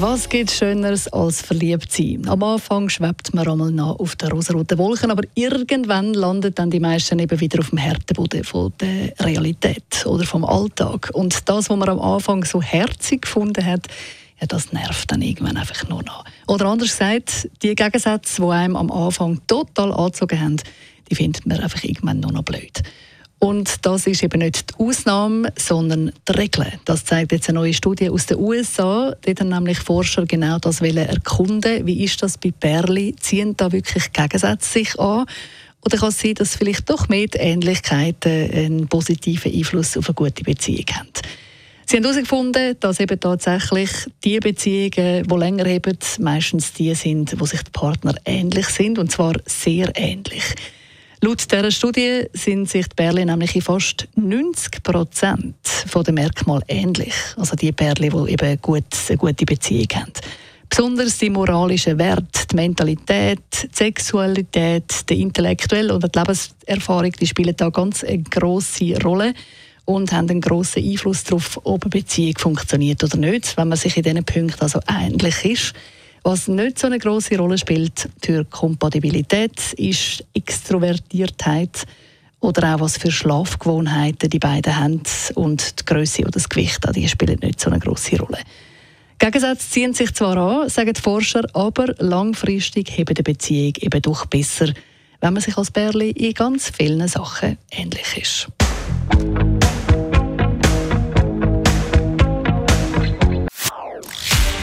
was gibt Schöneres als verliebt sein? Am Anfang schwebt man einmal noch auf der rosaroten Wolken, aber irgendwann landet dann die meisten eben wieder auf dem Härteboden von der Realität oder vom Alltag. Und das, was man am Anfang so herzig gefunden hat, ja, das nervt dann irgendwann einfach nur noch. Oder anders gesagt, die Gegensätze, die einem am Anfang total angezogen haben, die findet man einfach irgendwann nur noch blöd. Und das ist eben nicht die Ausnahme, sondern die Regel. Das zeigt jetzt eine neue Studie aus den USA. Dort haben nämlich Forscher genau das erkunden. Wie ist das bei Perli? Ziehen da wirklich Gegensätze sich an? Oder kann es sein, dass vielleicht doch mehr Ähnlichkeiten einen positiven Einfluss auf eine gute Beziehung haben? Sie haben herausgefunden, dass eben tatsächlich die Beziehungen, die länger haben, meistens die sind, wo sich die Partner ähnlich sind, und zwar sehr ähnlich. Laut dieser Studie sind sich die Pärchen nämlich in fast 90 Prozent der Merkmale ähnlich. Also die Pärchen, die eben gut, eine gute Beziehung haben. Besonders die moralischen Werte, die Mentalität, die Sexualität, die intellektuelle und die Lebenserfahrung, die spielen da ganz eine grosse Rolle und haben einen grossen Einfluss darauf, ob eine Beziehung funktioniert oder nicht, wenn man sich in diesen Punkten also ähnlich ist. Was nicht so eine große Rolle spielt für Kompatibilität, ist Extrovertiertheit oder auch was für Schlafgewohnheiten die beiden haben und die Größe oder das Gewicht, die spielen nicht so eine große Rolle. Gegensätze ziehen sich zwar an, sagen die Forscher, aber langfristig heben die Beziehung eben doch besser, wenn man sich als Bärli in ganz vielen Sachen ähnlich ist.